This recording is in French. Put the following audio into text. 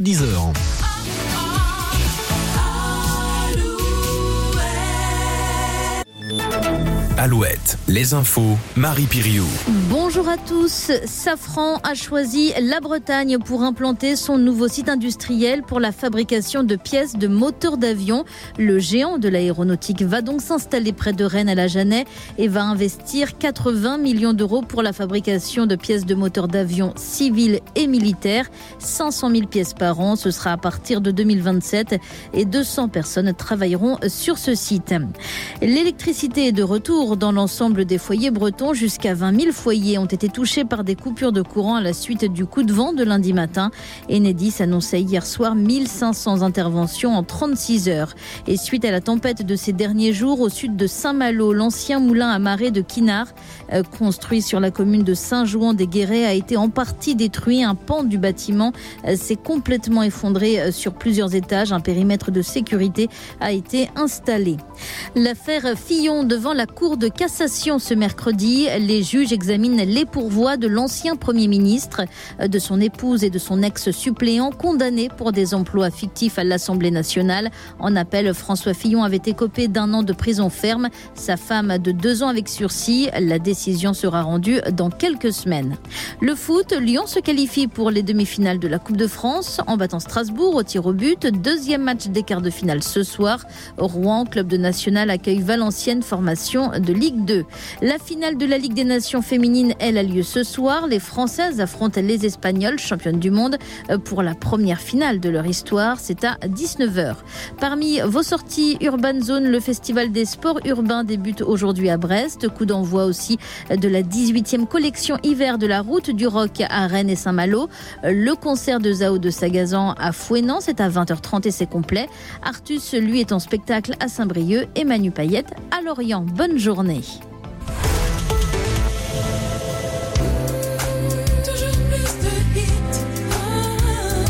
10h. Alouette, les infos, Marie Piriou. Bonjour à tous. Safran a choisi la Bretagne pour implanter son nouveau site industriel pour la fabrication de pièces de moteurs d'avion. Le géant de l'aéronautique va donc s'installer près de Rennes à la Jeannet et va investir 80 millions d'euros pour la fabrication de pièces de moteurs d'avion civils et militaires. 500 000 pièces par an. Ce sera à partir de 2027 et 200 personnes travailleront sur ce site. L'électricité est de retour dans l'ensemble des foyers bretons. Jusqu'à 20 000 foyers ont été touchés par des coupures de courant à la suite du coup de vent de lundi matin. Enedis annonçait hier soir 1500 interventions en 36 heures. Et suite à la tempête de ces derniers jours au sud de Saint-Malo, l'ancien moulin à marée de Quinard, euh, construit sur la commune de Saint-Jouan-des-Guérets, a été en partie détruit. Un pan du bâtiment euh, s'est complètement effondré euh, sur plusieurs étages. Un périmètre de sécurité a été installé. L'affaire Fillon devant la Cour de cassation ce mercredi. Les juges examinent les pourvois de l'ancien Premier ministre, de son épouse et de son ex-suppléant condamnés pour des emplois fictifs à l'Assemblée nationale. En appel, François Fillon avait écopé d'un an de prison ferme, sa femme de deux ans avec sursis. La décision sera rendue dans quelques semaines. Le foot, Lyon se qualifie pour les demi-finales de la Coupe de France en battant Strasbourg au tir au but. Deuxième match des quarts de finale ce soir. Rouen, club de national, accueille Valenciennes, formation de Ligue 2. La finale de la Ligue des Nations féminines, elle, a lieu ce soir. Les Françaises affrontent les Espagnols, championnes du monde, euh, pour la première finale de leur histoire. C'est à 19h. Parmi vos sorties Urban Zone, le Festival des sports urbains débute aujourd'hui à Brest. Coup d'envoi aussi de la 18e collection hiver de la route du rock à Rennes et Saint-Malo. Le concert de Zao de Sagazan à Fouenan, c'est à 20h30 et c'est complet. Artus, lui, est en spectacle à Saint-Brieuc et Manu Payette à Lorient. Bonne journée. Honig.